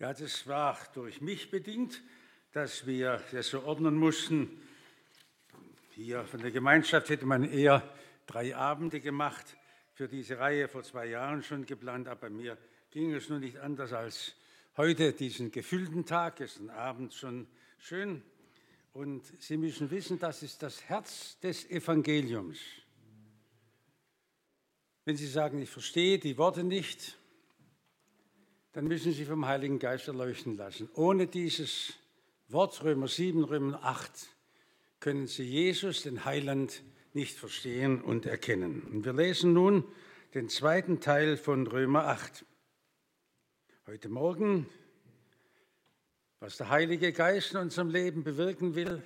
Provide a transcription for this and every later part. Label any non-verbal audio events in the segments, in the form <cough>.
Ja, das war durch mich bedingt, dass wir das so ordnen mussten. Hier von der Gemeinschaft hätte man eher drei Abende gemacht, für diese Reihe vor zwei Jahren schon geplant, aber mir ging es nur nicht anders als heute, diesen gefüllten Tag, gestern Abend schon schön. Und Sie müssen wissen, das ist das Herz des Evangeliums. Wenn Sie sagen, ich verstehe die Worte nicht, dann müssen Sie vom Heiligen Geist erleuchten lassen. Ohne dieses Wort Römer 7, Römer 8 können Sie Jesus, den Heiland, nicht verstehen und erkennen. Und wir lesen nun den zweiten Teil von Römer 8. Heute Morgen, was der Heilige Geist in unserem Leben bewirken will.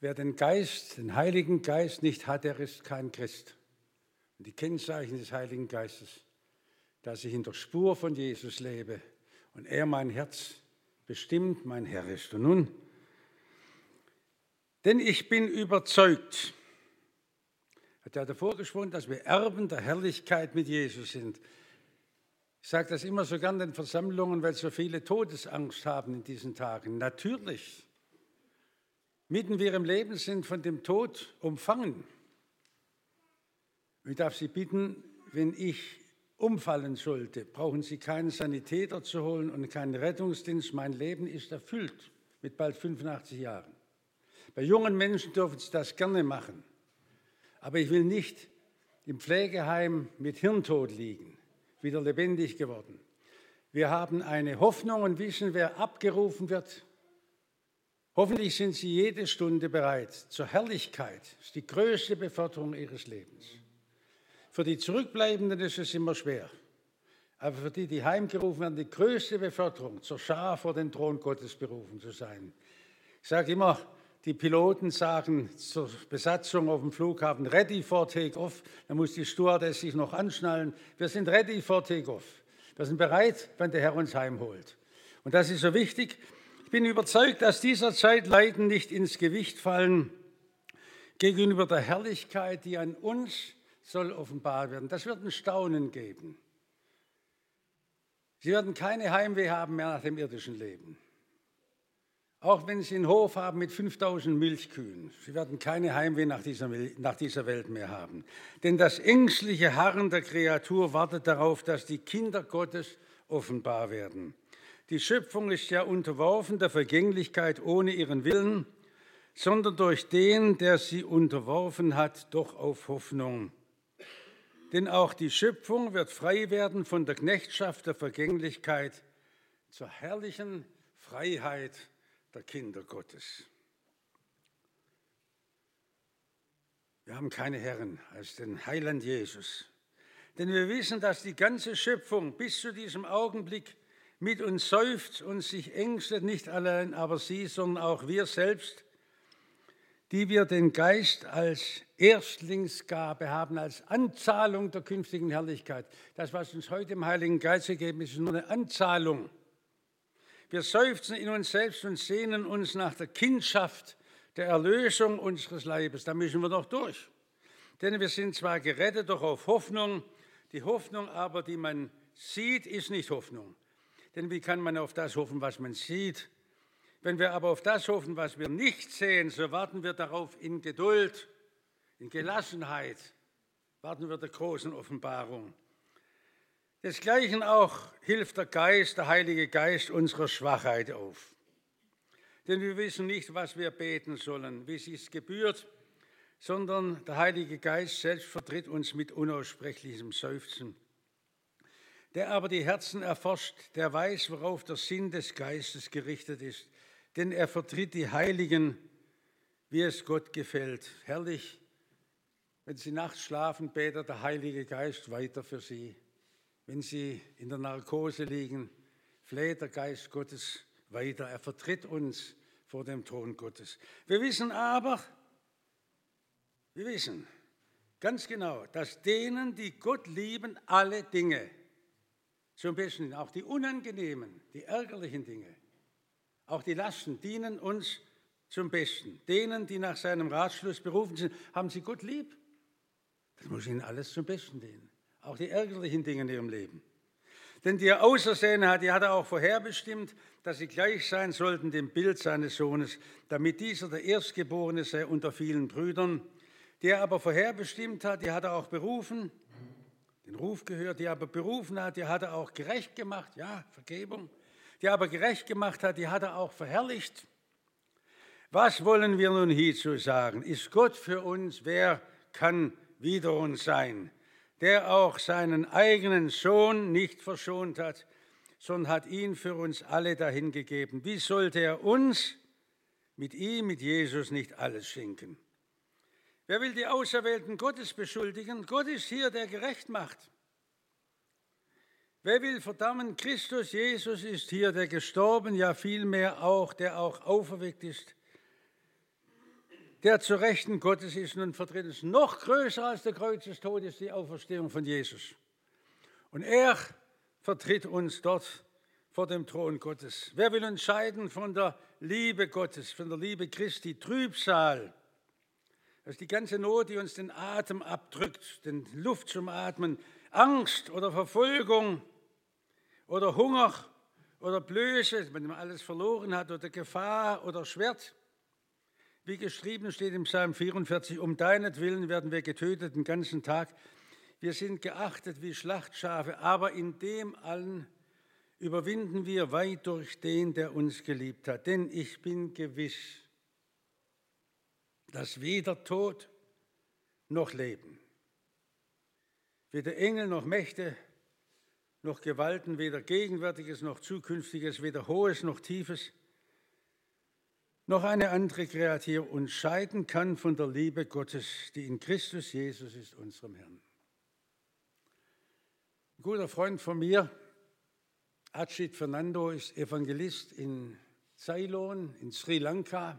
Wer den Geist, den Heiligen Geist nicht hat, der ist kein Christ. Und die Kennzeichen des Heiligen Geistes dass ich in der Spur von Jesus lebe und er mein Herz bestimmt, mein Herr ist. Und nun, denn ich bin überzeugt, hat er davor gesprochen, dass wir Erben der Herrlichkeit mit Jesus sind. Ich sage das immer so gern in Versammlungen, weil so viele Todesangst haben in diesen Tagen. Natürlich, mitten wir im Leben sind von dem Tod umfangen. Ich darf Sie bitten, wenn ich umfallen sollte, brauchen Sie keinen Sanitäter zu holen und keinen Rettungsdienst. Mein Leben ist erfüllt mit bald 85 Jahren. Bei jungen Menschen dürfen Sie das gerne machen. Aber ich will nicht im Pflegeheim mit Hirntod liegen, wieder lebendig geworden. Wir haben eine Hoffnung und wissen, wer abgerufen wird. Hoffentlich sind Sie jede Stunde bereit zur Herrlichkeit. Das ist die größte Beförderung Ihres Lebens. Für die Zurückbleibenden ist es immer schwer. Aber für die, die heimgerufen werden, die größte Beförderung, zur Schar vor den Thron Gottes berufen zu sein. Ich sage immer, die Piloten sagen zur Besatzung auf dem Flughafen, ready for take-off. Da muss die Stewardess sich noch anschnallen. Wir sind ready for take-off. Wir sind bereit, wenn der Herr uns heimholt. Und das ist so wichtig. Ich bin überzeugt, dass dieser Zeit Leiden nicht ins Gewicht fallen gegenüber der Herrlichkeit, die an uns soll offenbar werden. Das wird ein Staunen geben. Sie werden keine Heimweh haben mehr nach dem irdischen Leben. Auch wenn Sie einen Hof haben mit 5000 Milchkühen, Sie werden keine Heimweh nach dieser, nach dieser Welt mehr haben. Denn das ängstliche Harren der Kreatur wartet darauf, dass die Kinder Gottes offenbar werden. Die Schöpfung ist ja unterworfen der Vergänglichkeit ohne ihren Willen, sondern durch den, der sie unterworfen hat, doch auf Hoffnung denn auch die Schöpfung wird frei werden von der Knechtschaft der Vergänglichkeit zur herrlichen Freiheit der Kinder Gottes. Wir haben keine Herren als den Heiland Jesus. Denn wir wissen, dass die ganze Schöpfung bis zu diesem Augenblick mit uns seufzt und sich ängstet, nicht allein aber sie, sondern auch wir selbst, die wir den Geist als Erstlingsgabe haben, als Anzahlung der künftigen Herrlichkeit. Das, was uns heute im Heiligen Geist gegeben ist, ist nur eine Anzahlung. Wir seufzen in uns selbst und sehnen uns nach der Kindschaft der Erlösung unseres Leibes. Da müssen wir doch durch. Denn wir sind zwar gerettet, doch auf Hoffnung. Die Hoffnung aber, die man sieht, ist nicht Hoffnung. Denn wie kann man auf das hoffen, was man sieht? Wenn wir aber auf das hoffen, was wir nicht sehen, so warten wir darauf in Geduld, in Gelassenheit, warten wir der großen Offenbarung. Desgleichen auch hilft der Geist, der Heilige Geist unserer Schwachheit auf. Denn wir wissen nicht, was wir beten sollen, wie es sich gebührt, sondern der Heilige Geist selbst vertritt uns mit unaussprechlichem Seufzen. Der aber die Herzen erforscht, der weiß, worauf der Sinn des Geistes gerichtet ist denn er vertritt die Heiligen, wie es Gott gefällt. Herrlich, wenn Sie nachts schlafen, betet der Heilige Geist weiter für Sie. Wenn Sie in der Narkose liegen, fleht der Geist Gottes weiter. Er vertritt uns vor dem Thron Gottes. Wir wissen aber, wir wissen ganz genau, dass denen, die Gott lieben, alle Dinge zum Besten, auch die unangenehmen, die ärgerlichen Dinge, auch die Lasten dienen uns zum Besten. Denen, die nach seinem Ratschluss berufen sind, haben sie Gott lieb. Das muss ihnen alles zum Besten dienen. Auch die ärgerlichen Dinge in ihrem Leben. Denn die er ausersehen hat, die hat er auch vorherbestimmt, dass sie gleich sein sollten dem Bild seines Sohnes, damit dieser der Erstgeborene sei unter vielen Brüdern. Die er aber vorherbestimmt hat, die hat er auch berufen, den Ruf gehört, die er aber berufen hat, die hat er auch gerecht gemacht, ja, Vergebung. Die er aber gerecht gemacht hat, die hat er auch verherrlicht. Was wollen wir nun hierzu sagen? Ist Gott für uns? Wer kann wider uns sein? Der auch seinen eigenen Sohn nicht verschont hat, sondern hat ihn für uns alle dahingegeben. Wie sollte er uns mit ihm, mit Jesus nicht alles schenken? Wer will die Auserwählten Gottes beschuldigen? Gott ist hier, der gerecht macht. Wer will verdammen? Christus Jesus ist hier, der gestorben, ja vielmehr auch, der auch auferweckt ist der zu Rechten Gottes ist nun vertritt ist. Noch größer als der Kreuzestod ist die Auferstehung von Jesus. Und er vertritt uns dort vor dem Thron Gottes. Wer will uns scheiden von der Liebe Gottes, von der Liebe Christi? Trübsal. Das ist die ganze Not, die uns den Atem abdrückt, den Luft zum Atmen. Angst oder Verfolgung oder Hunger oder Blöße, wenn man alles verloren hat, oder Gefahr oder Schwert. Wie geschrieben steht im Psalm 44, um deinetwillen werden wir getötet den ganzen Tag. Wir sind geachtet wie Schlachtschafe, aber in dem allen überwinden wir weit durch den, der uns geliebt hat. Denn ich bin gewiss, dass weder Tod noch Leben, weder Engel noch Mächte noch Gewalten, weder Gegenwärtiges noch Zukünftiges, weder Hohes noch Tiefes, noch eine andere Kreatur uns scheiden kann von der Liebe Gottes, die in Christus Jesus ist, unserem Herrn. Ein guter Freund von mir, Ajit Fernando, ist Evangelist in Ceylon, in Sri Lanka.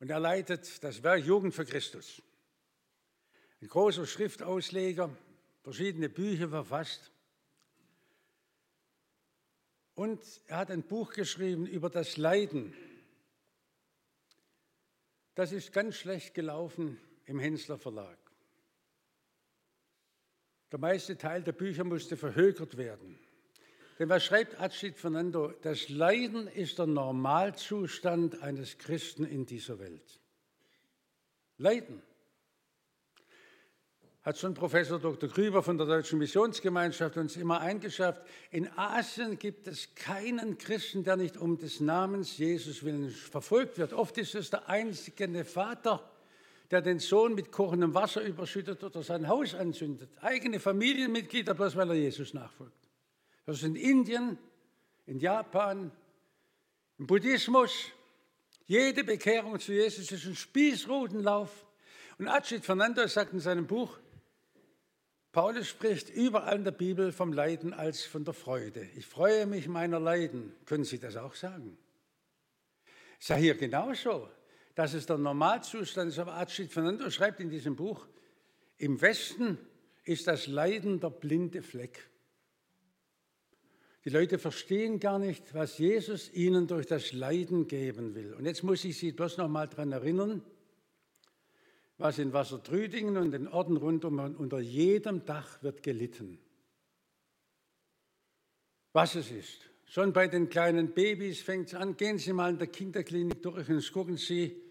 Und er leitet das Werk Jugend für Christus. Ein großer Schriftausleger, verschiedene Bücher verfasst. Und er hat ein Buch geschrieben über das Leiden das ist ganz schlecht gelaufen im Hensler Verlag. Der meiste Teil der Bücher musste verhökert werden. Denn was schreibt Ajit Fernando? Das Leiden ist der Normalzustand eines Christen in dieser Welt. Leiden hat schon Professor Dr. Grüber von der Deutschen Missionsgemeinschaft uns immer eingeschafft. In Asien gibt es keinen Christen, der nicht um des Namens Jesus willen verfolgt wird. Oft ist es der einzige Vater, der den Sohn mit kochendem Wasser überschüttet oder sein Haus anzündet. Eigene Familienmitglieder, bloß weil er Jesus nachfolgt. Das ist in Indien, in Japan, im Buddhismus. Jede Bekehrung zu Jesus ist ein Spießrutenlauf. Und Ajit Fernando sagt in seinem Buch, Paulus spricht überall in der Bibel vom Leiden als von der Freude. Ich freue mich meiner Leiden. Können Sie das auch sagen? Ist ja hier genauso. Das ist der Normalzustand. Aber Archid Fernando schreibt in diesem Buch, im Westen ist das Leiden der blinde Fleck. Die Leute verstehen gar nicht, was Jesus ihnen durch das Leiden geben will. Und jetzt muss ich Sie bloß noch mal daran erinnern, was in Wassertrüdingen und den Orten rundum unter jedem Dach wird gelitten. Was es ist. Schon bei den kleinen Babys fängt es an. Gehen Sie mal in der Kinderklinik durch und gucken Sie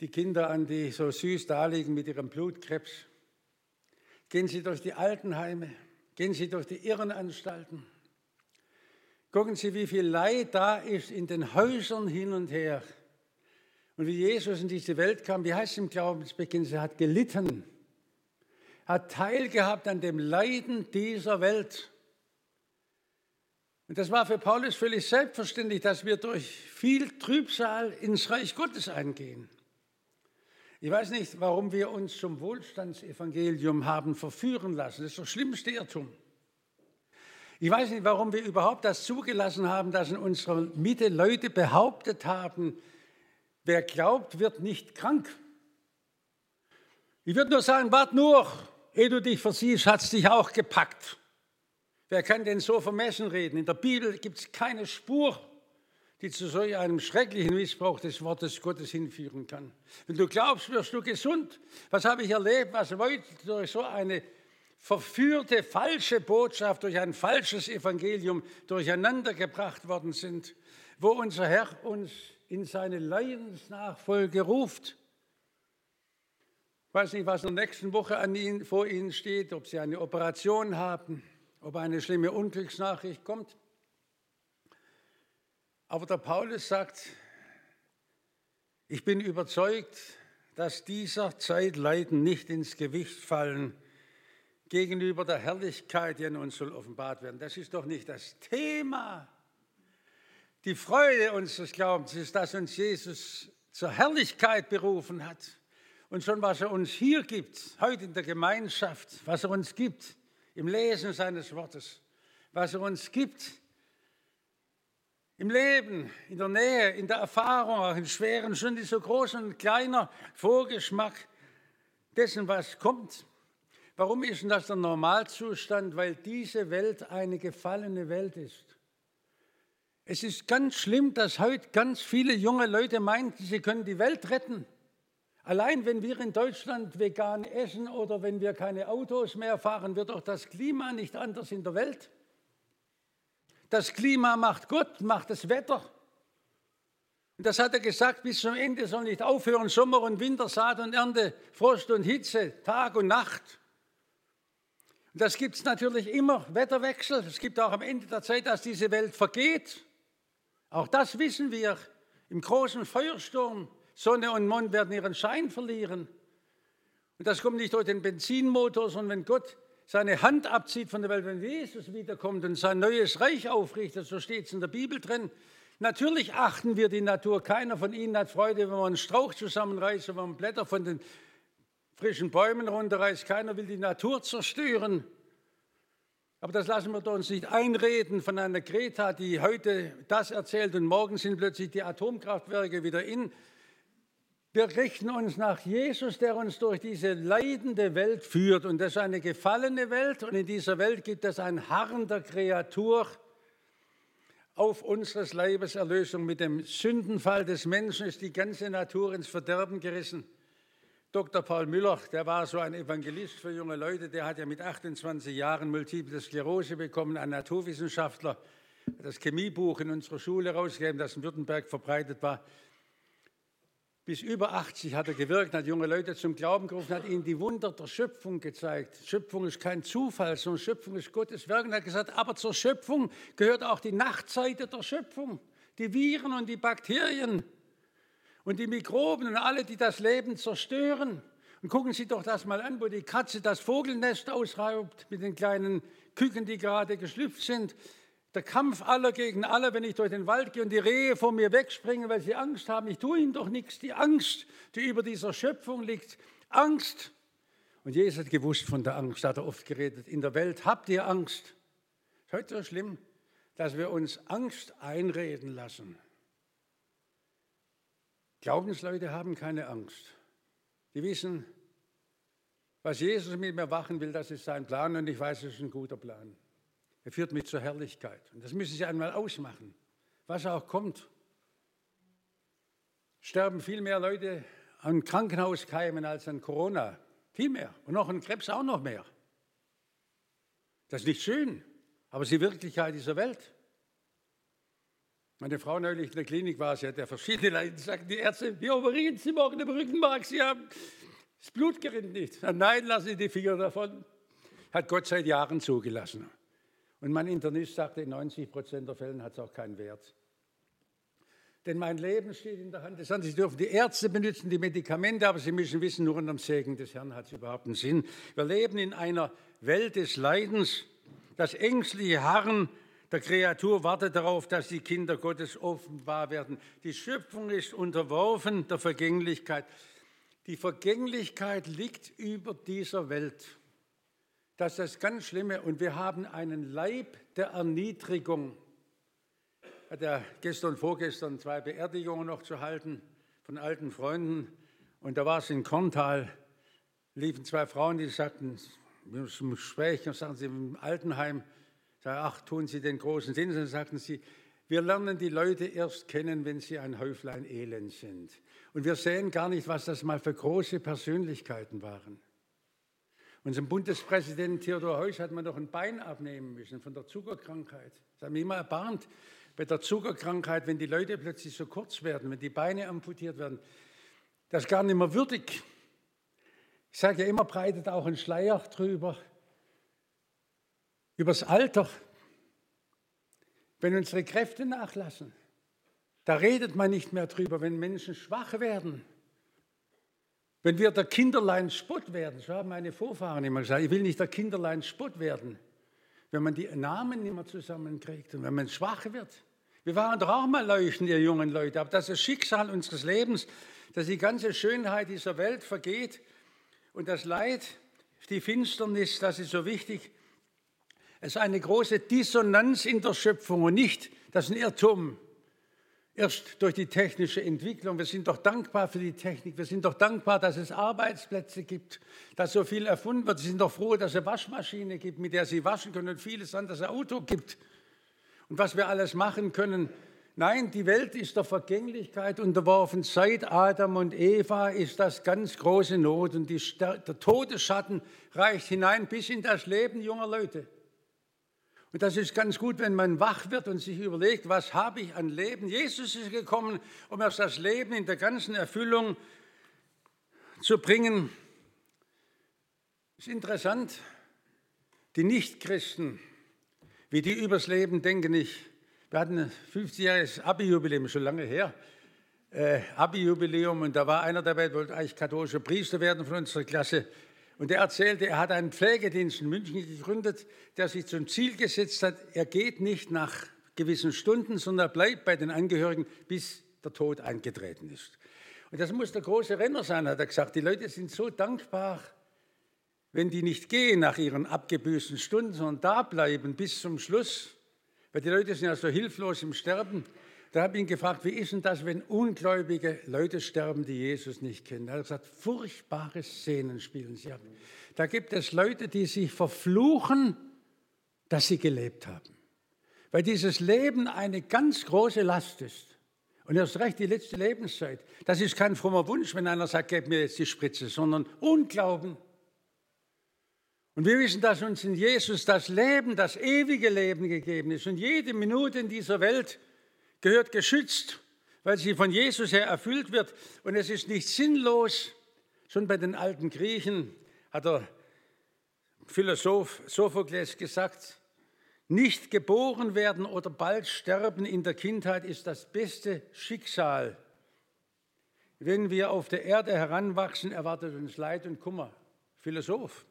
die Kinder an, die so süß da liegen mit ihrem Blutkrebs. Gehen Sie durch die Altenheime. Gehen Sie durch die Irrenanstalten. Gucken Sie, wie viel Leid da ist in den Häusern hin und her. Und wie Jesus in diese Welt kam, wie heißt es im Glaubensbeginn, er hat gelitten, hat teilgehabt an dem Leiden dieser Welt. Und das war für Paulus völlig selbstverständlich, dass wir durch viel Trübsal ins Reich Gottes eingehen. Ich weiß nicht, warum wir uns zum Wohlstandsevangelium haben verführen lassen. Das ist das schlimmste Irrtum. Ich weiß nicht, warum wir überhaupt das zugelassen haben, dass in unserer Mitte Leute behauptet haben, Wer glaubt, wird nicht krank. Ich würde nur sagen, wart nur, ehe du dich versiehst, hat es dich auch gepackt. Wer kann denn so vermessen reden? In der Bibel gibt es keine Spur, die zu solch einem schrecklichen Missbrauch des Wortes Gottes hinführen kann. Wenn du glaubst, wirst du gesund. Was habe ich erlebt, was Leute durch so eine verführte falsche Botschaft durch ein falsches Evangelium durcheinandergebracht worden sind, wo unser Herr uns in seine Leidensnachfolge ruft. Ich weiß nicht, was in der nächsten Woche an Ihnen, vor Ihnen steht, ob Sie eine Operation haben, ob eine schlimme Unglücksnachricht kommt. Aber der Paulus sagt, ich bin überzeugt, dass dieser Zeitleiden nicht ins Gewicht fallen gegenüber der Herrlichkeit, die in uns soll offenbart werden. Das ist doch nicht das Thema. Die Freude unseres Glaubens ist, dass uns Jesus zur Herrlichkeit berufen hat. Und schon was er uns hier gibt, heute in der Gemeinschaft, was er uns gibt im Lesen seines Wortes, was er uns gibt im Leben, in der Nähe, in der Erfahrung, auch in schweren Stunden, so groß und kleiner Vorgeschmack dessen, was kommt. Warum ist denn das der Normalzustand? Weil diese Welt eine gefallene Welt ist. Es ist ganz schlimm, dass heute ganz viele junge Leute meinen, sie können die Welt retten. Allein wenn wir in Deutschland vegan essen oder wenn wir keine Autos mehr fahren, wird auch das Klima nicht anders in der Welt. Das Klima macht Gott, macht das Wetter. Und das hat er gesagt, bis zum Ende soll nicht aufhören, Sommer und Winter, Saat und Ernte, Frost und Hitze, Tag und Nacht. Und das gibt es natürlich immer, Wetterwechsel. Es gibt auch am Ende der Zeit, dass diese Welt vergeht. Auch das wissen wir. Im großen Feuersturm, Sonne und Mond werden ihren Schein verlieren. Und das kommt nicht durch den Benzinmotor, sondern wenn Gott seine Hand abzieht von der Welt, wenn Jesus wiederkommt und sein neues Reich aufrichtet, so steht es in der Bibel drin. Natürlich achten wir die Natur. Keiner von Ihnen hat Freude, wenn man einen Strauch zusammenreißt, wenn man Blätter von den frischen Bäumen runterreißt. Keiner will die Natur zerstören. Aber das lassen wir uns nicht einreden von einer Greta, die heute das erzählt und morgen sind plötzlich die Atomkraftwerke wieder in. Wir richten uns nach Jesus, der uns durch diese leidende Welt führt. Und das ist eine gefallene Welt. Und in dieser Welt gibt es ein Harren der Kreatur auf unseres Leibes Erlösung. Mit dem Sündenfall des Menschen ist die ganze Natur ins Verderben gerissen. Dr. Paul Müller, der war so ein Evangelist für junge Leute, der hat ja mit 28 Jahren Multiple Sklerose bekommen, ein Naturwissenschaftler, das Chemiebuch in unserer Schule rausgegeben, das in Württemberg verbreitet war. Bis über 80 hat er gewirkt, hat junge Leute zum Glauben gerufen, hat ihnen die Wunder der Schöpfung gezeigt. Schöpfung ist kein Zufall, sondern Schöpfung ist Gottes Werk. Und hat gesagt, aber zur Schöpfung gehört auch die Nachtseite der Schöpfung, die Viren und die Bakterien und die Mikroben und alle, die das Leben zerstören. Und gucken Sie doch das mal an, wo die Katze das Vogelnest ausraubt mit den kleinen Küken, die gerade geschlüpft sind. Der Kampf aller gegen alle, wenn ich durch den Wald gehe und die Rehe vor mir wegspringen, weil sie Angst haben. Ich tue ihnen doch nichts. Die Angst, die über dieser Schöpfung liegt. Angst. Und Jesus hat gewusst von der Angst, hat er oft geredet. In der Welt habt ihr Angst. Ist heute so schlimm, dass wir uns Angst einreden lassen. Glaubensleute haben keine Angst. Die wissen, was Jesus mit mir machen will, das ist sein Plan und ich weiß, es ist ein guter Plan. Er führt mich zur Herrlichkeit. Und das müssen Sie einmal ausmachen, was auch kommt. Sterben viel mehr Leute an Krankenhauskeimen als an Corona. Viel mehr. Und noch an Krebs auch noch mehr. Das ist nicht schön, aber es ist die Wirklichkeit dieser Welt. Meine Frau neulich in der Klinik war, sie hat ja verschiedene Leiden, sagten die Ärzte, wir operieren Sie morgen im Rückenmark, Sie haben das Blut gerinnt nicht. Nein, lassen Sie die Finger davon. Hat Gott seit Jahren zugelassen. Und mein Internist sagte, in 90 Prozent der Fällen hat es auch keinen Wert. Denn mein Leben steht in der Hand des Herrn. Sie dürfen die Ärzte benutzen, die Medikamente, aber Sie müssen wissen, nur unter dem Segen des Herrn hat es überhaupt einen Sinn. Wir leben in einer Welt des Leidens. Das ängstliche Harren der Kreatur wartet darauf, dass die Kinder Gottes offenbar werden. Die Schöpfung ist unterworfen der Vergänglichkeit. Die Vergänglichkeit liegt über dieser Welt. Das ist das ganz Schlimme. Und wir haben einen Leib der Erniedrigung. Ich hatte gestern vorgestern zwei Beerdigungen noch zu halten von alten Freunden. Und da war es in Korntal, liefen zwei Frauen, die sagten, wir müssen sprechen, sagen sie im Altenheim, ach, tun Sie den großen Sinn. Dann sagten sie, wir lernen die Leute erst kennen, wenn sie ein Häuflein Elend sind. Und wir sehen gar nicht, was das mal für große Persönlichkeiten waren. Unserem Bundespräsidenten Theodor Heuss hat man doch ein Bein abnehmen müssen von der Zuckerkrankheit. Das hat mich immer erbarmt bei der Zuckerkrankheit, wenn die Leute plötzlich so kurz werden, wenn die Beine amputiert werden. Das ist gar nicht mehr würdig. Ich sage ja immer, breitet auch ein Schleier drüber. Übers Alter. Wenn unsere Kräfte nachlassen, da redet man nicht mehr drüber, wenn Menschen schwach werden. Wenn wir der Kinderlein Spott werden, so haben meine Vorfahren immer gesagt, ich will nicht der Kinderlein Spott werden, wenn man die Namen nicht mehr zusammenkriegt und wenn man schwach wird. Wir waren doch auch mal leuchten, ihr jungen Leute, aber das ist das Schicksal unseres Lebens, dass die ganze Schönheit dieser Welt vergeht und das Leid, die Finsternis, das ist so wichtig. Es ist eine große Dissonanz in der Schöpfung und nicht das ist ein Irrtum. Erst durch die technische Entwicklung. Wir sind doch dankbar für die Technik. Wir sind doch dankbar, dass es Arbeitsplätze gibt, dass so viel erfunden wird. Sie sind doch froh, dass es eine Waschmaschine gibt, mit der Sie waschen können und vieles anderes Auto gibt. Und was wir alles machen können. Nein, die Welt ist der Vergänglichkeit unterworfen. Seit Adam und Eva ist das ganz große Not. Und der Todesschatten reicht hinein bis in das Leben junger Leute. Und das ist ganz gut, wenn man wach wird und sich überlegt, was habe ich an Leben. Jesus ist gekommen, um erst das Leben in der ganzen Erfüllung zu bringen. Es ist interessant, die Nichtchristen, wie die übers Leben denken. Ich, wir hatten ein 50-jähriges Abi-Jubiläum, schon lange her. Äh, Abi-Jubiläum und da war einer dabei, wollte eigentlich katholischer Priester werden von unserer Klasse. Und er erzählte, er hat einen Pflegedienst in München gegründet, der sich zum Ziel gesetzt hat, er geht nicht nach gewissen Stunden, sondern er bleibt bei den Angehörigen, bis der Tod eingetreten ist. Und das muss der große Renner sein, hat er gesagt. Die Leute sind so dankbar, wenn die nicht gehen nach ihren abgebüßten Stunden, sondern da bleiben bis zum Schluss. Weil die Leute sind ja so hilflos im Sterben. Da habe ich ihn gefragt, wie ist denn das, wenn ungläubige Leute sterben, die Jesus nicht kennen? Er hat gesagt, furchtbare Szenen spielen sie ab. Da gibt es Leute, die sich verfluchen, dass sie gelebt haben. Weil dieses Leben eine ganz große Last ist. Und erst recht die letzte Lebenszeit. Das ist kein frommer Wunsch, wenn einer sagt, gib mir jetzt die Spritze, sondern Unglauben. Und wir wissen, dass uns in Jesus das Leben, das ewige Leben gegeben ist. Und jede Minute in dieser Welt gehört geschützt, weil sie von Jesus her erfüllt wird. Und es ist nicht sinnlos. Schon bei den alten Griechen hat der Philosoph Sophokles gesagt, nicht geboren werden oder bald sterben in der Kindheit ist das beste Schicksal. Wenn wir auf der Erde heranwachsen, erwartet uns Leid und Kummer. Philosoph.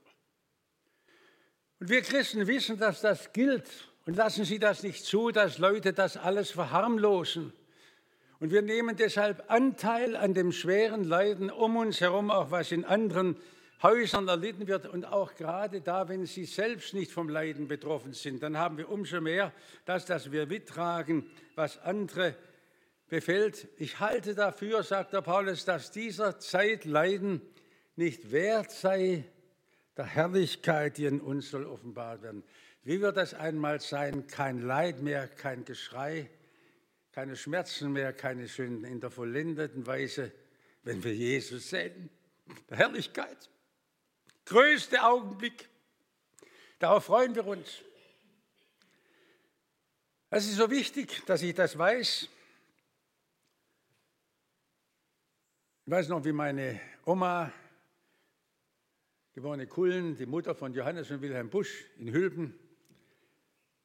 Und wir Christen wissen, dass das gilt und lassen Sie das nicht zu, dass Leute das alles verharmlosen. Und wir nehmen deshalb Anteil an dem schweren Leiden um uns herum, auch was in anderen Häusern erlitten wird. Und auch gerade da, wenn Sie selbst nicht vom Leiden betroffen sind, dann haben wir umso mehr das, dass wir mittragen, was andere befällt. Ich halte dafür, sagt der Paulus, dass dieser Zeit Leiden nicht wert sei der Herrlichkeit, die in uns soll offenbart werden. Wie wird das einmal sein? Kein Leid mehr, kein Geschrei, keine Schmerzen mehr, keine Sünden in der vollendeten Weise, wenn wir Jesus sehen. Herrlichkeit. Größte Augenblick. Darauf freuen wir uns. Es ist so wichtig, dass ich das weiß. Ich weiß noch, wie meine Oma, geborene Kullen, die Mutter von Johannes und Wilhelm Busch in Hülben,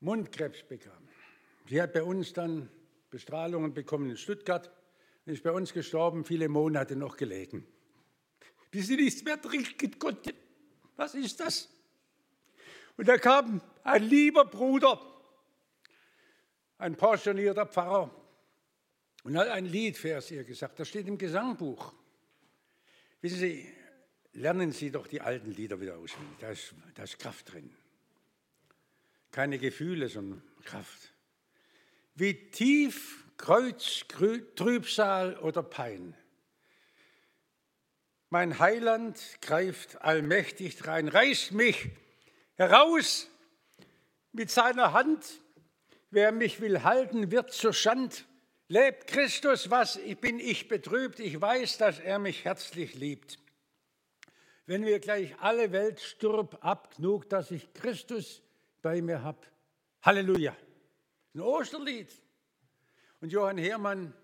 Mundkrebs bekam. Sie hat bei uns dann Bestrahlungen bekommen in Stuttgart und ist bei uns gestorben, viele Monate noch gelegen. Bis sie nichts mehr trinken konnte. Was ist das? Und da kam ein lieber Bruder, ein pensionierter Pfarrer, und hat ein Liedvers ihr gesagt. Das steht im Gesangbuch. Wissen Sie, lernen Sie doch die alten Lieder wieder auswendig. Da da ist Kraft drin keine Gefühle, sondern Kraft. Wie tief Kreuz, Trübsal oder Pein. Mein Heiland greift allmächtig drein, reißt mich heraus mit seiner Hand. Wer mich will halten, wird zur Schand. Lebt Christus, was bin ich betrübt? Ich weiß, dass er mich herzlich liebt. wenn mir gleich alle Welt stirb ab, genug, dass ich Christus bei mir habe. Halleluja. Ein Osterlied. Und Johann Hermann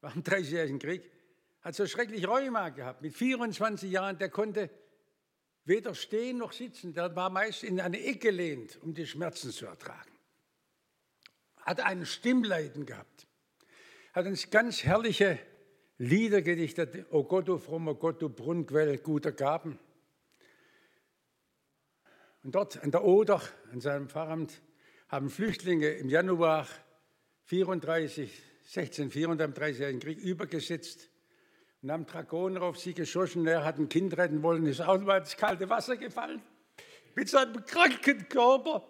war im Dreißigjährigen Krieg, hat so schrecklich Rheuma gehabt. Mit 24 Jahren, der konnte weder stehen noch sitzen. Der war meist in eine Ecke gelehnt, um die Schmerzen zu ertragen. Hat ein Stimmleiden gehabt. Hat uns ganz herrliche Lieder gedichtet. O Gott, o frommer Gott, o Brunnenquell guter Gaben. Und dort an der Oder, an seinem Pfarramt, haben Flüchtlinge im Januar 34, 1634 am Dreißigjährigen Krieg übergesetzt und haben Dragoner auf sie geschossen. Er hat ein Kind retten wollen, ist auch mal ins kalte Wasser gefallen mit seinem kranken Körper.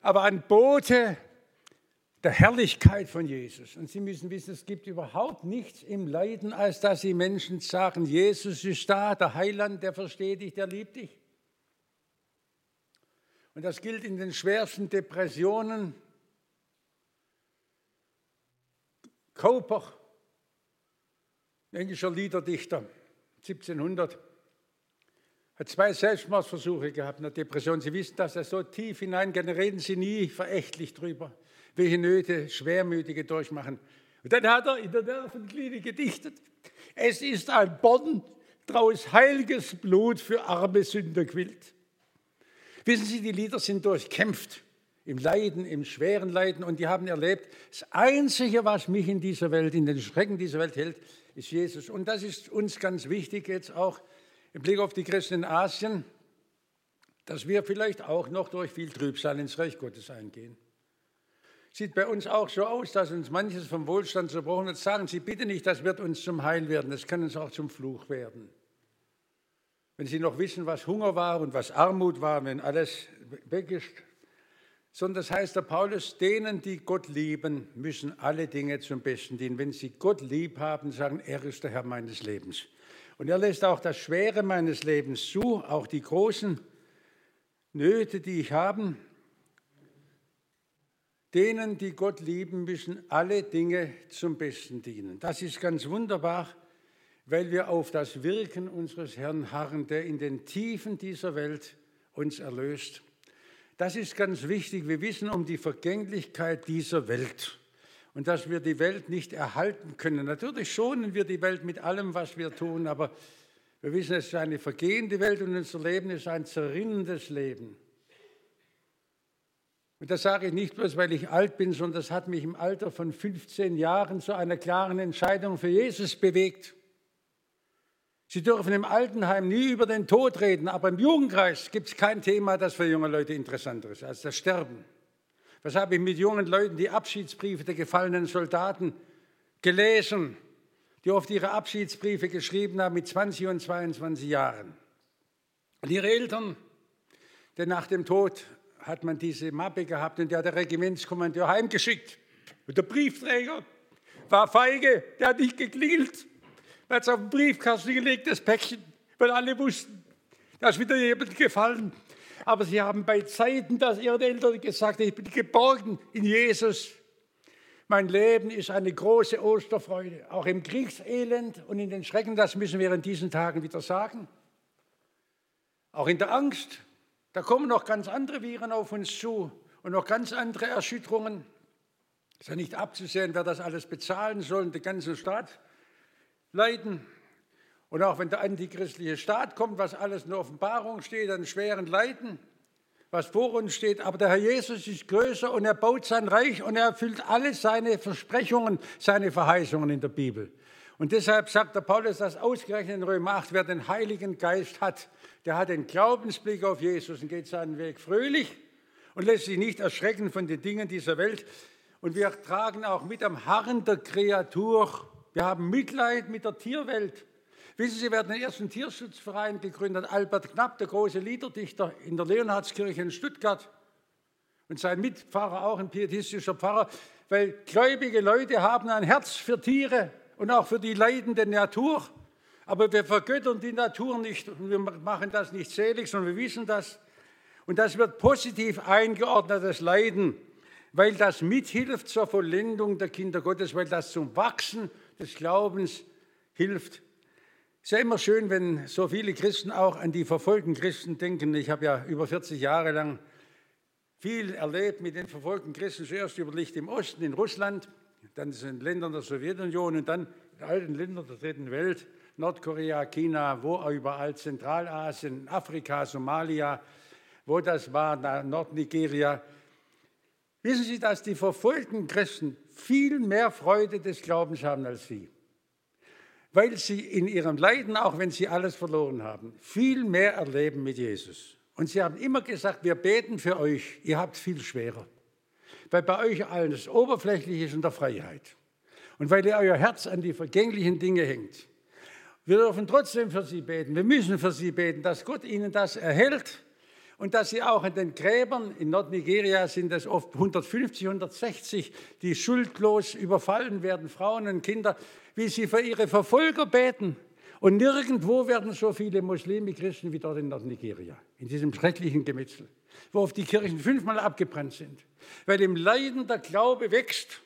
Aber ein Bote der Herrlichkeit von Jesus. Und Sie müssen wissen, es gibt überhaupt nichts im Leiden, als dass Sie Menschen sagen, Jesus ist da, der Heiland, der versteht dich, der liebt dich. Und das gilt in den schwersten Depressionen. Cowper, englischer Liederdichter, 1700, hat zwei Selbstmordversuche gehabt in der Depression. Sie wissen, dass er so tief hineingeht, reden Sie nie verächtlich drüber, welche Nöte Schwermütige durchmachen. Und dann hat er in der Nervenklinik gedichtet, es ist ein Bodden, draus heiliges Blut für arme Sünder quillt. Wissen Sie, die Lieder sind durchkämpft im Leiden, im schweren Leiden und die haben erlebt, das Einzige, was mich in dieser Welt, in den Schrecken dieser Welt hält, ist Jesus. Und das ist uns ganz wichtig jetzt auch im Blick auf die Christen in Asien, dass wir vielleicht auch noch durch viel Trübsal ins Reich Gottes eingehen. Sieht bei uns auch so aus, dass uns manches vom Wohlstand zerbrochen hat. Sagen Sie bitte nicht, das wird uns zum Heil werden, das kann uns auch zum Fluch werden. Wenn Sie noch wissen, was Hunger war und was Armut war, wenn alles weg ist. Sondern das heißt der Paulus, denen, die Gott lieben, müssen alle Dinge zum Besten dienen. Wenn sie Gott lieb haben, sagen, er ist der Herr meines Lebens. Und er lässt auch das Schwere meines Lebens zu, auch die großen Nöte, die ich habe. Denen, die Gott lieben, müssen alle Dinge zum Besten dienen. Das ist ganz wunderbar weil wir auf das Wirken unseres Herrn harren, der in den Tiefen dieser Welt uns erlöst. Das ist ganz wichtig. Wir wissen um die Vergänglichkeit dieser Welt und dass wir die Welt nicht erhalten können. Natürlich schonen wir die Welt mit allem, was wir tun, aber wir wissen, es ist eine vergehende Welt und unser Leben ist ein zerrinnendes Leben. Und das sage ich nicht bloß, weil ich alt bin, sondern das hat mich im Alter von 15 Jahren zu einer klaren Entscheidung für Jesus bewegt. Sie dürfen im Altenheim nie über den Tod reden, aber im Jugendkreis gibt es kein Thema, das für junge Leute interessanter ist als das Sterben. Was habe ich mit jungen Leuten die Abschiedsbriefe der gefallenen Soldaten gelesen, die oft ihre Abschiedsbriefe geschrieben haben mit 20 und 22 Jahren. Und ihre Eltern, denn nach dem Tod hat man diese Mappe gehabt und der hat der Regimentskommandeur heimgeschickt. Und der Briefträger war feige, der hat nicht geklingelt. Er hat es auf den Briefkasten gelegt, das Päckchen, weil alle wussten, da ist wieder jemand gefallen. Aber sie haben bei Zeiten, dass ihren Eltern gesagt ich bin geborgen in Jesus. Mein Leben ist eine große Osterfreude, auch im Kriegselend und in den Schrecken, das müssen wir in diesen Tagen wieder sagen. Auch in der Angst, da kommen noch ganz andere Viren auf uns zu und noch ganz andere Erschütterungen. Es ist ja nicht abzusehen, wer das alles bezahlen soll, den ganzen Staat leiden. Und auch wenn der antichristliche Staat kommt, was alles in der Offenbarung steht, an schweren Leiden, was vor uns steht. Aber der Herr Jesus ist größer und er baut sein Reich und er erfüllt alle seine Versprechungen, seine Verheißungen in der Bibel. Und deshalb sagt der Paulus das ausgerechnet in Römer 8, wer den Heiligen Geist hat, der hat den Glaubensblick auf Jesus und geht seinen Weg fröhlich und lässt sich nicht erschrecken von den Dingen dieser Welt. Und wir tragen auch mit am Harren der Kreatur wir haben Mitleid mit der Tierwelt. Wissen Sie, wer den ersten Tierschutzverein gegründet? Albert Knapp, der große Liederdichter in der Leonhardskirche in Stuttgart. Und sein Mitpfarrer, auch ein pietistischer Pfarrer, weil gläubige Leute haben ein Herz für Tiere und auch für die leidende Natur. Aber wir vergöttern die Natur nicht und wir machen das nicht selig, sondern wir wissen das. Und das wird positiv eingeordnet, das Leiden, weil das mithilft zur Vollendung der Kinder Gottes, weil das zum Wachsen des Glaubens hilft. Es ist ja immer schön, wenn so viele Christen auch an die verfolgten Christen denken. Ich habe ja über 40 Jahre lang viel erlebt mit den verfolgten Christen, zuerst über Licht im Osten in Russland, dann in den Ländern der Sowjetunion und dann in allen Ländern der dritten Welt, Nordkorea, China, wo überall, Zentralasien, Afrika, Somalia, wo das war, Nordnigeria. Wissen Sie, dass die verfolgten Christen viel mehr Freude des Glaubens haben als Sie? Weil sie in ihrem Leiden, auch wenn sie alles verloren haben, viel mehr erleben mit Jesus. Und sie haben immer gesagt, wir beten für euch, ihr habt viel schwerer. Weil bei euch alles oberflächlich ist und der Freiheit. Und weil ihr euer Herz an die vergänglichen Dinge hängt. Wir dürfen trotzdem für sie beten. Wir müssen für sie beten, dass Gott ihnen das erhält und dass sie auch in den Gräbern in Nordnigeria sind es oft 150, 160, die schuldlos überfallen werden, Frauen und Kinder, wie sie für ihre Verfolger beten. Und nirgendwo werden so viele Muslime Christen wie dort in Nordnigeria, in diesem schrecklichen Gemetzel, wo oft die Kirchen fünfmal abgebrannt sind, weil im Leiden der Glaube wächst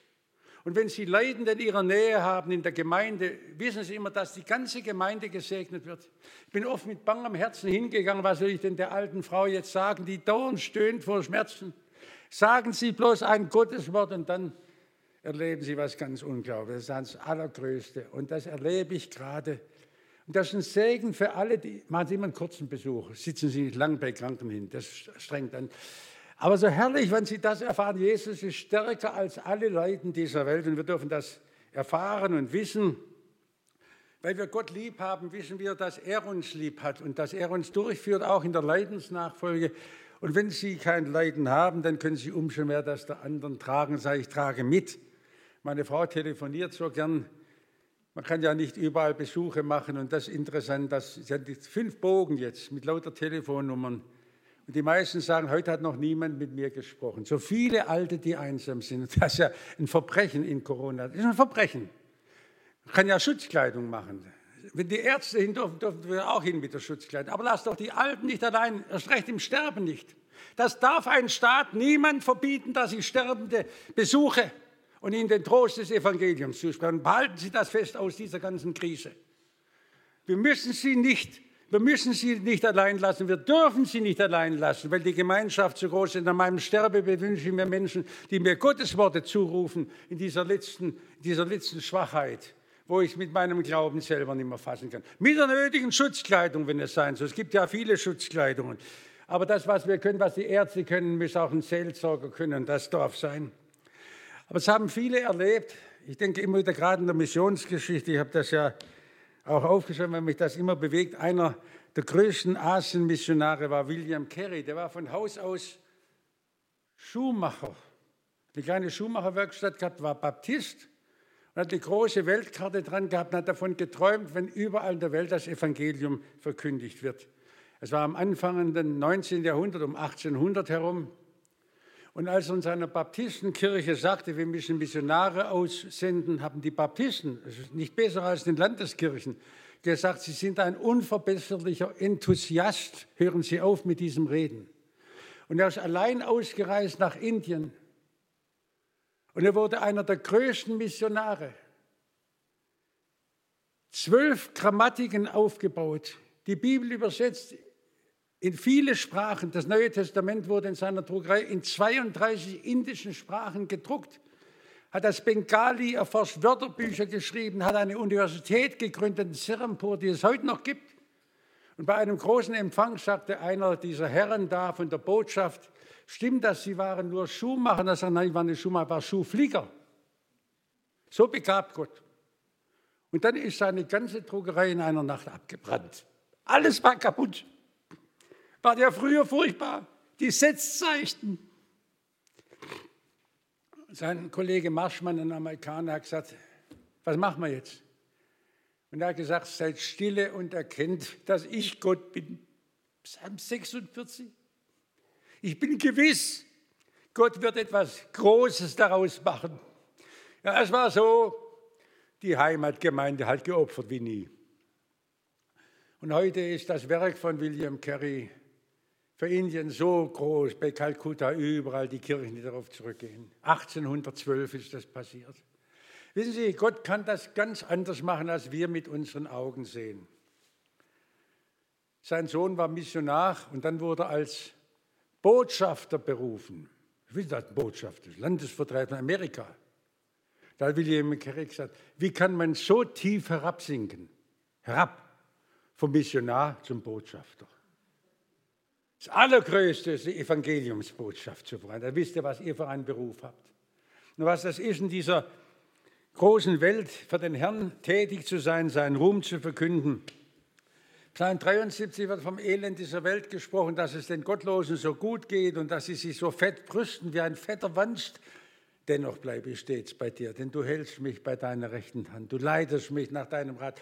und wenn Sie Leidende in Ihrer Nähe haben in der Gemeinde, wissen Sie immer, dass die ganze Gemeinde gesegnet wird. Ich bin oft mit bangem Herzen hingegangen, was soll ich denn der alten Frau jetzt sagen, die dauernd stöhnt vor Schmerzen. Sagen Sie bloß ein Gotteswort und dann erleben Sie was ganz Unglaubliches. Das das Allergrößte. Und das erlebe ich gerade. Und das ist ein Segen für alle, die machen Sie immer einen kurzen Besuch. Sitzen Sie nicht lang bei Kranken hin, das strengt an. Aber so herrlich, wenn Sie das erfahren, Jesus ist stärker als alle Leiden dieser Welt und wir dürfen das erfahren und wissen. Weil wir Gott lieb haben, wissen wir, dass er uns lieb hat und dass er uns durchführt, auch in der Leidensnachfolge. Und wenn Sie kein Leiden haben, dann können Sie umso mehr das der anderen tragen. Sage ich, trage mit. Meine Frau telefoniert so gern. Man kann ja nicht überall Besuche machen und das ist interessant, dass sie hat fünf Bogen jetzt mit lauter Telefonnummern. Und die meisten sagen, heute hat noch niemand mit mir gesprochen. So viele Alte, die einsam sind. <laughs> Das ist ja ein Verbrechen in Corona. Das ist ein Verbrechen. Man kann ja Schutzkleidung machen. Wenn die Ärzte hin dürfen, dürfen wir auch hin mit der Schutzkleidung. Aber lass doch die Alten nicht allein, erst recht im Sterben nicht. Das darf ein Staat niemand verbieten, dass ich Sterbende besuche und ihnen den Trost des Evangeliums zusprechen. Behalten Sie das fest aus dieser ganzen Krise. Wir müssen sie nicht wir müssen sie nicht allein lassen, wir dürfen sie nicht allein lassen, weil die Gemeinschaft so groß ist. An meinem Sterbe wünsche ich mir Menschen, die mir Gottes Worte zurufen in dieser letzten, dieser letzten Schwachheit, wo ich mit meinem Glauben selber nicht mehr fassen kann. Mit der nötigen Schutzkleidung, wenn es sein soll. Es gibt ja viele Schutzkleidungen. Aber das, was wir können, was die Ärzte können, muss auch ein Seelsorger können. Das darf sein. Aber es haben viele erlebt. Ich denke immer wieder gerade in der Missionsgeschichte, ich habe das ja auch aufgeschrieben, weil mich das immer bewegt. Einer der größten Asienmissionare war William Carey. Der war von Haus aus Schuhmacher. Eine kleine Schuhmacherwerkstatt gehabt, war Baptist und hat die große Weltkarte dran gehabt und hat davon geträumt, wenn überall in der Welt das Evangelium verkündigt wird. Es war am Anfang des 19. Jahrhundert, um 1800 herum. Und als er in seiner Baptistenkirche sagte, wir müssen Missionare aussenden, haben die Baptisten, das ist nicht besser als den Landeskirchen, gesagt, sie sind ein unverbesserlicher Enthusiast, hören Sie auf mit diesem Reden. Und er ist allein ausgereist nach Indien. Und er wurde einer der größten Missionare. Zwölf Grammatiken aufgebaut, die Bibel übersetzt in viele Sprachen. Das Neue Testament wurde in seiner Druckerei in 32 indischen Sprachen gedruckt. Hat das Bengali erforscht, Wörterbücher geschrieben, hat eine Universität gegründet in Serampur, die es heute noch gibt. Und bei einem großen Empfang sagte einer dieser Herren da von der Botschaft, stimmt das, Sie waren nur Schuhmacher? Er sagte, nein, ich war nicht Schuhmacher, ich war Schuhflieger. So begabt Gott. Und dann ist seine ganze Druckerei in einer Nacht abgebrannt. Alles war kaputt war der früher furchtbar. Die Setzzeichen. Sein Kollege Marschmann, ein Amerikaner, hat gesagt, was machen wir jetzt? Und er hat gesagt, seid stille und erkennt, dass ich Gott bin. Psalm 46. Ich bin gewiss, Gott wird etwas Großes daraus machen. Ja, es war so, die Heimatgemeinde hat geopfert wie nie. Und heute ist das Werk von William Carey für Indien so groß, bei Kalkutta überall die Kirchen, die darauf zurückgehen. 1812 ist das passiert. Wissen Sie, Gott kann das ganz anders machen, als wir mit unseren Augen sehen. Sein Sohn war Missionar und dann wurde er als Botschafter berufen. Wie ist das Botschafter? Landesvertreter in Amerika. Da hat William Carey gesagt, wie kann man so tief herabsinken? Herab vom Missionar zum Botschafter. Das Allergrößte ist die Evangeliumsbotschaft zu verbreiten. Da wisst ihr, was ihr für einen Beruf habt. Und was das ist, in dieser großen Welt für den Herrn tätig zu sein, seinen Ruhm zu verkünden. Psalm 73 wird vom Elend dieser Welt gesprochen, dass es den Gottlosen so gut geht und dass sie sich so fett brüsten wie ein fetter Wanst. Dennoch bleibe ich stets bei dir, denn du hältst mich bei deiner rechten Hand. Du leitest mich nach deinem Rat.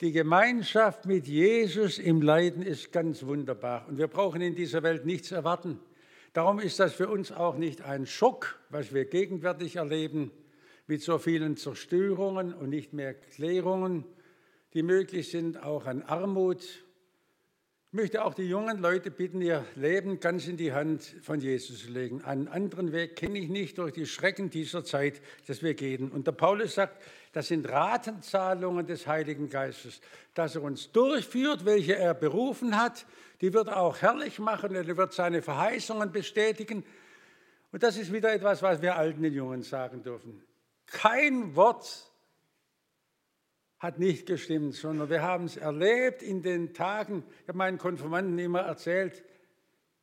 Die Gemeinschaft mit Jesus im Leiden ist ganz wunderbar. Und wir brauchen in dieser Welt nichts erwarten. Darum ist das für uns auch nicht ein Schock, was wir gegenwärtig erleben, mit so vielen Zerstörungen und nicht mehr Klärungen, die möglich sind, auch an Armut. Ich möchte auch die jungen Leute bitten, ihr Leben ganz in die Hand von Jesus zu legen. Einen anderen Weg kenne ich nicht durch die Schrecken dieser Zeit, dass wir gehen. Und der Paulus sagt, das sind Ratenzahlungen des Heiligen Geistes, dass er uns durchführt, welche er berufen hat. Die wird er auch herrlich machen, er wird seine Verheißungen bestätigen. Und das ist wieder etwas, was wir alten und Jungen sagen dürfen. Kein Wort hat nicht gestimmt, sondern wir haben es erlebt in den Tagen. Ich habe meinen Konfirmanden immer erzählt,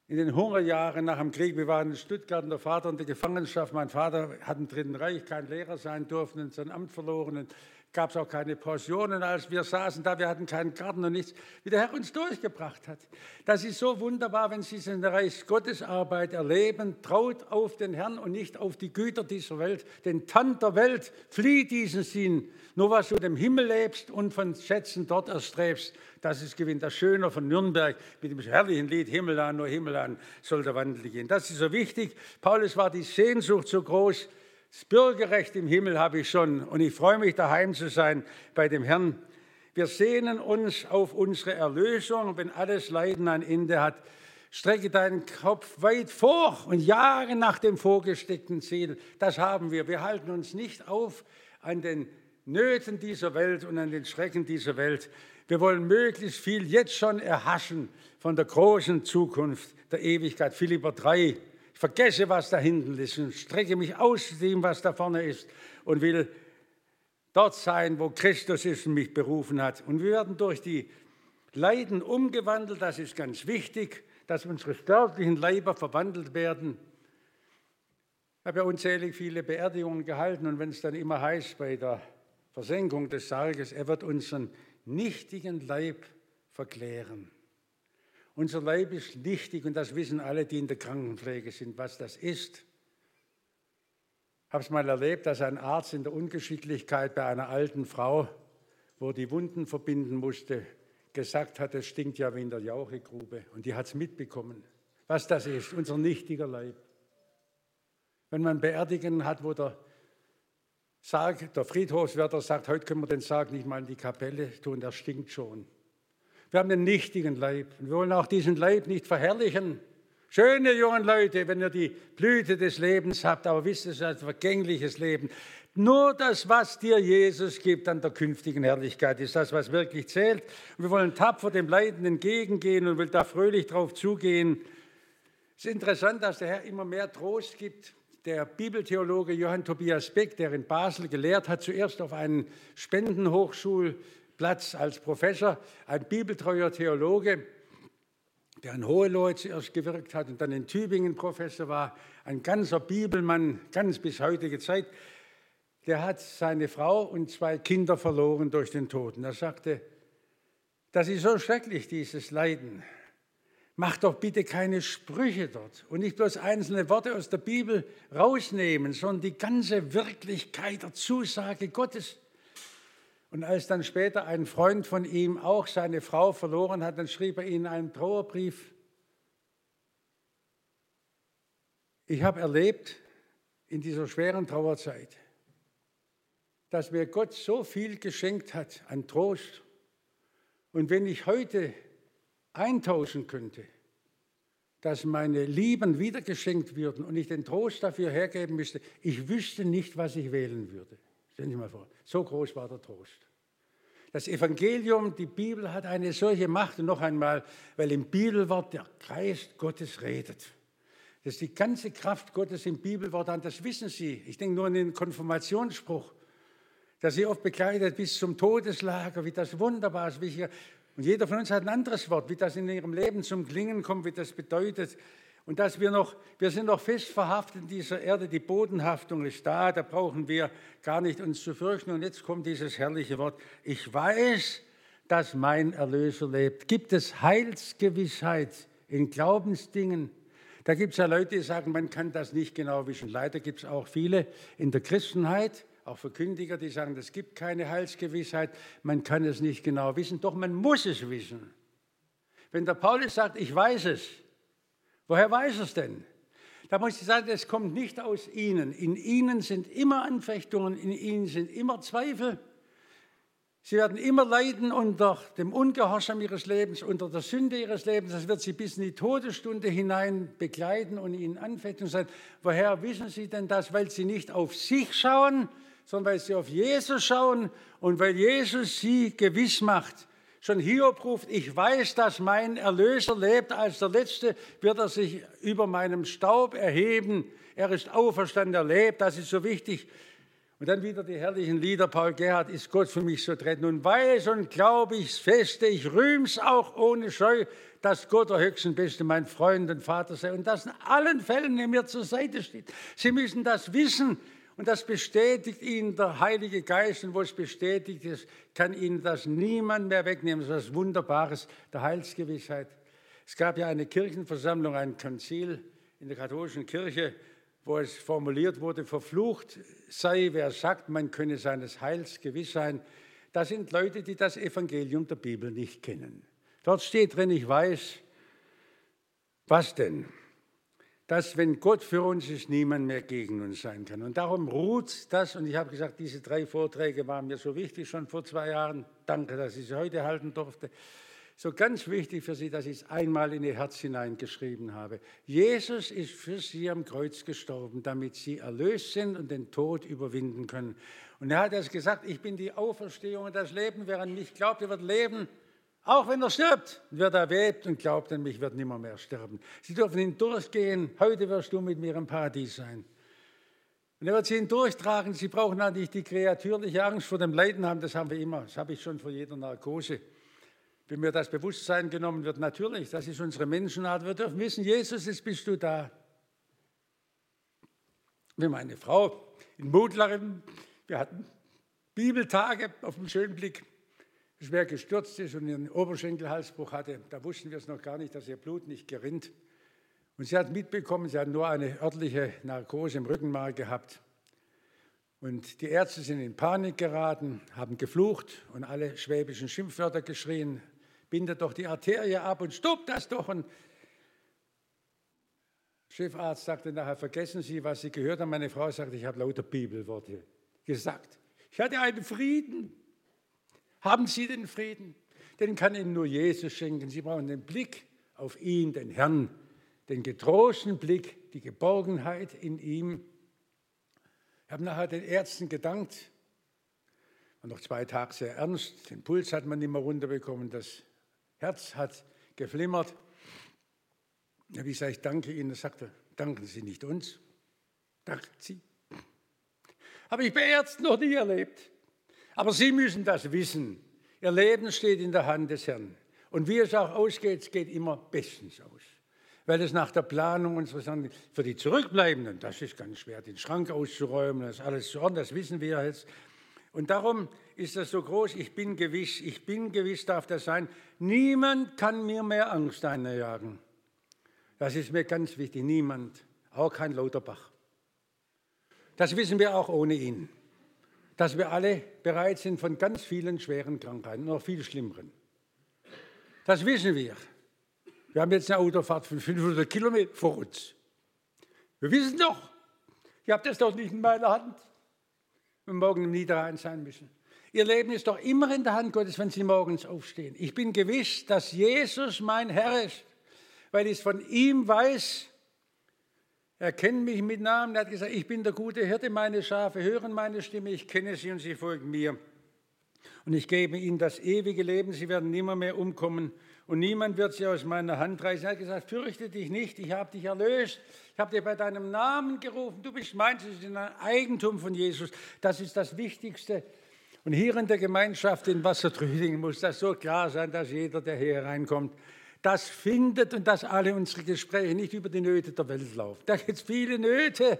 in den Hungerjahren nach dem Krieg, wir waren in Stuttgart und der Vater in der Gefangenschaft. Mein Vater hat im Dritten Reich kein Lehrer sein dürfen und sein Amt verloren. Und gab es auch keine Pensionen, als wir saßen da, wir hatten keinen Garten und nichts, wie der Herr uns durchgebracht hat. Das ist so wunderbar, wenn Sie es in der Reichsgottesarbeit erleben. Traut auf den Herrn und nicht auf die Güter dieser Welt. Den Tand der Welt, flieh diesen Sinn. Nur was du dem Himmel lebst und von Schätzen dort erstrebst, das ist Gewinn. Das Schöne von Nürnberg mit dem herrlichen Lied Himmel an, nur Himmel an soll der Wandel gehen. Das ist so wichtig. Paulus war die Sehnsucht so groß. Das Bürgerrecht im Himmel habe ich schon und ich freue mich daheim zu sein bei dem Herrn. Wir sehnen uns auf unsere Erlösung, wenn alles Leiden ein Ende hat. Strecke deinen Kopf weit vor und jahre nach dem vorgesteckten Ziel. Das haben wir. Wir halten uns nicht auf an den Nöten dieser Welt und an den Schrecken dieser Welt. Wir wollen möglichst viel jetzt schon erhaschen von der großen Zukunft der Ewigkeit. Philipper 3. Ich vergesse, was da hinten ist und strecke mich aus dem, was da vorne ist und will dort sein, wo Christus ist und mich berufen hat. Und wir werden durch die Leiden umgewandelt. Das ist ganz wichtig, dass unsere sterblichen Leiber verwandelt werden. Ich habe ja unzählig viele Beerdigungen gehalten und wenn es dann immer heißt bei der Versenkung des Sarges, er wird unseren nichtigen Leib verklären. Unser Leib ist nichtig und das wissen alle, die in der Krankenpflege sind, was das ist. Ich habe es mal erlebt, dass ein Arzt in der Ungeschicklichkeit bei einer alten Frau, wo die Wunden verbinden musste, gesagt hat, es stinkt ja wie in der Jauchegrube. Und die hat es mitbekommen, was das ist, unser nichtiger Leib. Wenn man Beerdigen hat, wo der Sarg, der Friedhofswärter sagt, heute können wir den Sarg nicht mal in die Kapelle tun, der stinkt schon. Wir haben den nichtigen Leib und wir wollen auch diesen Leib nicht verherrlichen. Schöne jungen Leute, wenn ihr die Blüte des Lebens habt, aber wisst, es ist ein vergängliches Leben. Nur das, was dir Jesus gibt an der künftigen Herrlichkeit, ist das, was wirklich zählt. Und wir wollen tapfer dem Leiden entgegengehen und will da fröhlich drauf zugehen. Es ist interessant, dass der Herr immer mehr Trost gibt der Bibeltheologe Johann Tobias Beck, der in Basel gelehrt hat, zuerst auf einen Spendenhochschulplatz als Professor, ein bibeltreuer Theologe, der an Hohelohe zuerst gewirkt hat und dann in Tübingen Professor war, ein ganzer Bibelmann, ganz bis heutige Zeit, der hat seine Frau und zwei Kinder verloren durch den Tod. Und er sagte, das ist so schrecklich, dieses Leiden. Mach doch bitte keine Sprüche dort und nicht bloß einzelne Worte aus der Bibel rausnehmen, sondern die ganze Wirklichkeit der Zusage Gottes. Und als dann später ein Freund von ihm auch seine Frau verloren hat, dann schrieb er ihnen einen Trauerbrief. Ich habe erlebt in dieser schweren Trauerzeit, dass mir Gott so viel geschenkt hat an Trost. Und wenn ich heute eintauschen könnte, dass meine Lieben wiedergeschenkt würden und ich den Trost dafür hergeben müsste, ich wüsste nicht, was ich wählen würde. Stellen Sie mal vor, so groß war der Trost. Das Evangelium, die Bibel hat eine solche Macht. Und noch einmal, weil im Bibelwort der Geist Gottes redet. Das ist die ganze Kraft Gottes im Bibelwort an, das wissen Sie. Ich denke nur an den Konfirmationsspruch, dass Sie oft begleitet bis zum Todeslager, wie das wunderbar ist. Und jeder von uns hat ein anderes Wort, wie das in Ihrem Leben zum Klingen kommt, wie das bedeutet. Und dass wir noch, wir sind noch fest verhaftet in dieser Erde, die Bodenhaftung ist da, da brauchen wir gar nicht uns zu fürchten. Und jetzt kommt dieses herrliche Wort, ich weiß, dass mein Erlöser lebt. Gibt es Heilsgewissheit in Glaubensdingen? Da gibt es ja Leute, die sagen, man kann das nicht genau wissen. Leider gibt es auch viele in der Christenheit, auch Verkündiger, die sagen, es gibt keine Heilsgewissheit, man kann es nicht genau wissen. Doch man muss es wissen. Wenn der Paulus sagt, ich weiß es, woher weiß es denn? Da muss ich sagen, es kommt nicht aus ihnen. In ihnen sind immer Anfechtungen, in ihnen sind immer Zweifel. Sie werden immer leiden unter dem Ungehorsam ihres Lebens, unter der Sünde ihres Lebens. Das wird sie bis in die Todesstunde hinein begleiten und ihnen Anfechtung sein. Woher wissen sie denn das? Weil sie nicht auf sich schauen, sondern weil sie auf Jesus schauen und weil Jesus sie gewiss macht. Schon Hiob ruft, ich weiß, dass mein Erlöser lebt. Als der Letzte wird er sich über meinem Staub erheben. Er ist auferstanden, er lebt. Das ist so wichtig. Und dann wieder die herrlichen Lieder, Paul Gerhard, ist Gott für mich so treten. Und weiß und glaube ich's feste, ich rühm's auch ohne Scheu, dass Gott der höchsten Beste mein Freund und Vater sei und das in allen Fällen in mir zur Seite steht. Sie müssen das wissen und das bestätigt Ihnen der Heilige Geist und wo es bestätigt ist, kann Ihnen das niemand mehr wegnehmen. Das ist was Wunderbares der Heilsgewissheit. Es gab ja eine Kirchenversammlung, ein Konzil in der katholischen Kirche wo es formuliert wurde, verflucht sei, wer sagt, man könne seines Heils gewiss sein. Das sind Leute, die das Evangelium der Bibel nicht kennen. Dort steht drin, ich weiß, was denn? Dass, wenn Gott für uns ist, niemand mehr gegen uns sein kann. Und darum ruht das, und ich habe gesagt, diese drei Vorträge waren mir so wichtig schon vor zwei Jahren. Danke, dass ich sie heute halten durfte so ganz wichtig für Sie, dass ich es einmal in Ihr Herz hineingeschrieben habe. Jesus ist für Sie am Kreuz gestorben, damit Sie erlöst sind und den Tod überwinden können. Und er hat es gesagt, ich bin die Auferstehung und das Leben. Wer an mich glaubt, der wird leben. Auch wenn er stirbt, wird er lebt und glaubt an mich, wird nimmer mehr sterben. Sie dürfen ihn durchgehen. Heute wirst du mit mir im Paradies sein. Und er wird sie ihn durchtragen. Sie brauchen auch nicht die kreatürliche Angst vor dem Leiden haben. Das haben wir immer. Das habe ich schon vor jeder Narkose. Wenn mir das Bewusstsein genommen wird, natürlich, das ist unsere Menschenart. Wir dürfen wissen, Jesus, jetzt bist du da. Wie meine Frau in Mutlerin, wir hatten Bibeltage auf dem schönen Blick, schwer gestürzt ist und ihren Oberschenkelhalsbruch hatte. Da wussten wir es noch gar nicht, dass ihr Blut nicht gerinnt. Und sie hat mitbekommen, sie hat nur eine örtliche Narkose im Rückenmark gehabt. Und die Ärzte sind in Panik geraten, haben geflucht und alle schwäbischen Schimpfwörter geschrien bindet doch die Arterie ab und stoppt das doch. Und Chefarzt sagte nachher, vergessen Sie, was Sie gehört haben. Meine Frau sagte, ich habe lauter Bibelworte gesagt. Ich hatte einen Frieden. Haben Sie den Frieden? Den kann Ihnen nur Jesus schenken. Sie brauchen den Blick auf ihn, den Herrn, den getrosten Blick, die Geborgenheit in ihm. Ich habe nachher den Ärzten gedankt. War noch zwei Tage sehr ernst. Den Puls hat man nicht mehr runterbekommen. Das Herz hat geflimmert. Ja, wie sage ich, danke Ihnen, sagt er, danken Sie nicht uns, danken Sie. Habe ich bei Ärzten noch nie erlebt. Aber Sie müssen das wissen. Ihr Leben steht in der Hand des Herrn. Und wie es auch ausgeht, es geht immer bestens aus. Weil es nach der Planung unseres Herrn, für die Zurückbleibenden, das ist ganz schwer, den Schrank auszuräumen, das alles zu ordnen, das wissen wir jetzt. Und darum ist das so groß, ich bin gewiss, ich bin gewiss darf das sein, niemand kann mir mehr Angst einjagen. Das ist mir ganz wichtig, niemand, auch kein Lauterbach. Das wissen wir auch ohne ihn, dass wir alle bereit sind von ganz vielen schweren Krankheiten, noch viel schlimmeren. Das wissen wir. Wir haben jetzt eine Autofahrt von 500 Kilometern vor uns. Wir wissen doch, ihr habt das doch nicht in meiner Hand und morgen im Niederrhein sein müssen. Ihr Leben ist doch immer in der Hand Gottes, wenn Sie morgens aufstehen. Ich bin gewiss, dass Jesus mein Herr ist, weil ich es von ihm weiß. Er kennt mich mit Namen. Er hat gesagt, ich bin der gute Hirte, meine Schafe hören meine Stimme, ich kenne sie und sie folgen mir. Und ich gebe ihnen das ewige Leben, sie werden nimmer mehr umkommen und niemand wird sie aus meiner Hand reißen. Er hat gesagt, fürchte dich nicht, ich habe dich erlöst, ich habe dir bei deinem Namen gerufen, du bist mein, das ist ein Eigentum von Jesus, das ist das Wichtigste. Und hier in der Gemeinschaft in Wassertrüdingen muss das so klar sein, dass jeder, der hier reinkommt, das findet und dass alle unsere Gespräche nicht über die Nöte der Welt laufen. Da gibt es viele Nöte.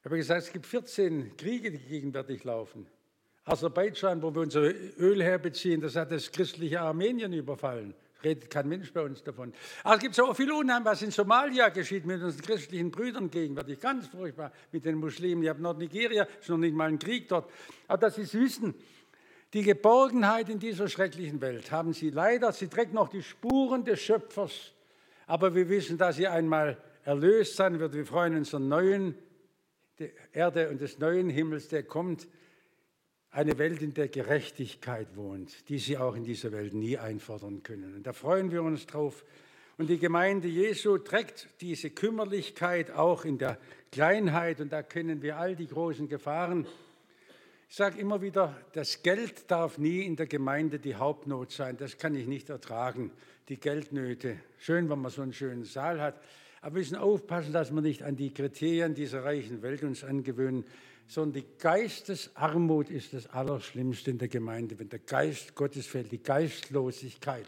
Ich habe gesagt, es gibt 14 Kriege, die gegenwärtig laufen. Aserbaidschan, wo wir unser Öl herbeziehen, das hat das christliche Armenien überfallen. Redet kein Mensch bei uns davon. Aber es gibt so viel Unheim, was in Somalia geschieht mit unseren christlichen Brüdern gegenwärtig. Ganz furchtbar mit den Muslimen. Ich habe Nordnigeria, ist noch nicht mal ein Krieg dort. Aber Sie es wissen, die Geborgenheit in dieser schrecklichen Welt haben Sie leider, sie trägt noch die Spuren des Schöpfers. Aber wir wissen, dass sie einmal erlöst sein wird. Wir freuen uns an neuen Erde und des neuen Himmels, der kommt eine Welt, in der Gerechtigkeit wohnt, die sie auch in dieser Welt nie einfordern können. Und da freuen wir uns drauf. Und die Gemeinde Jesu trägt diese Kümmerlichkeit auch in der Kleinheit und da kennen wir all die großen Gefahren. Ich sage immer wieder, das Geld darf nie in der Gemeinde die Hauptnot sein. Das kann ich nicht ertragen, die Geldnöte. Schön, wenn man so einen schönen Saal hat. Aber wir müssen aufpassen, dass wir nicht an die Kriterien dieser reichen Welt uns angewöhnen sondern die Geistesarmut ist das Allerschlimmste in der Gemeinde, wenn der Geist Gottes fehlt, die Geistlosigkeit.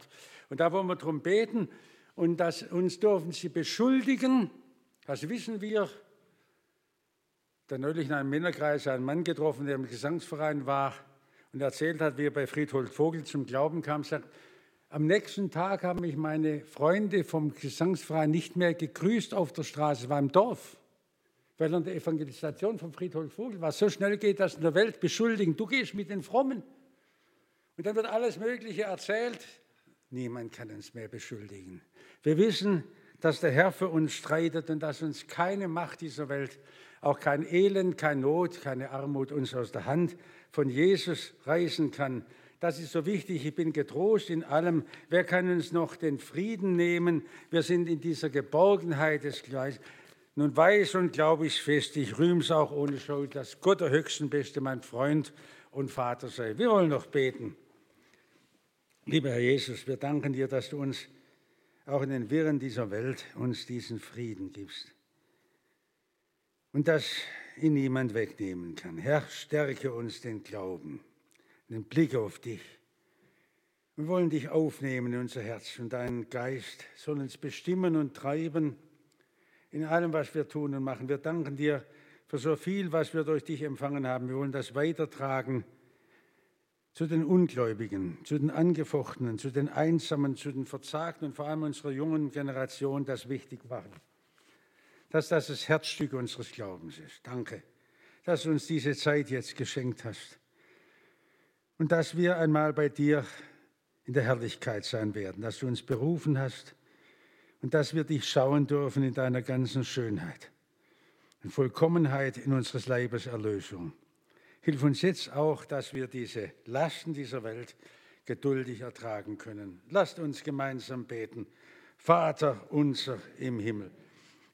Und da wollen wir darum beten und das, uns dürfen sie beschuldigen. Das wissen wir. Da neulich in einem Männerkreis einen Mann getroffen, der im Gesangsverein war und erzählt hat, wie er bei Friedhold Vogel zum Glauben kam, sagt, am nächsten Tag haben mich meine Freunde vom Gesangsverein nicht mehr gegrüßt auf der Straße, war im Dorf weil an der Evangelisation von Friedhof Vogel was so schnell geht, dass in der Welt beschuldigen, du gehst mit den Frommen. Und dann wird alles Mögliche erzählt. Niemand kann uns mehr beschuldigen. Wir wissen, dass der Herr für uns streitet und dass uns keine Macht dieser Welt, auch kein Elend, keine Not, keine Armut uns aus der Hand von Jesus reißen kann. Das ist so wichtig. Ich bin getrost in allem. Wer kann uns noch den Frieden nehmen? Wir sind in dieser Geborgenheit des Gleichen. Nun weiß und glaube ich fest, ich rühm's auch ohne Schuld, dass Gott der höchsten Beste mein Freund und Vater sei. Wir wollen noch beten. Lieber Herr Jesus, wir danken dir, dass du uns auch in den Wirren dieser Welt uns diesen Frieden gibst und das ihn niemand wegnehmen kann. Herr, stärke uns den Glauben, den Blick auf dich. Wir wollen dich aufnehmen in unser Herz und deinen Geist soll uns bestimmen und treiben in allem, was wir tun und machen. Wir danken dir für so viel, was wir durch dich empfangen haben. Wir wollen das weitertragen zu den Ungläubigen, zu den Angefochtenen, zu den Einsamen, zu den Verzagten und vor allem unserer jungen Generation, das wichtig war. Dass das das Herzstück unseres Glaubens ist. Danke, dass du uns diese Zeit jetzt geschenkt hast. Und dass wir einmal bei dir in der Herrlichkeit sein werden, dass du uns berufen hast und dass wir dich schauen dürfen in deiner ganzen Schönheit und Vollkommenheit in unseres Leibes Erlösung. Hilf uns jetzt auch, dass wir diese Lasten dieser Welt geduldig ertragen können. Lasst uns gemeinsam beten. Vater unser im Himmel,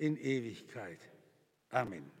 in Ewigkeit. Amen.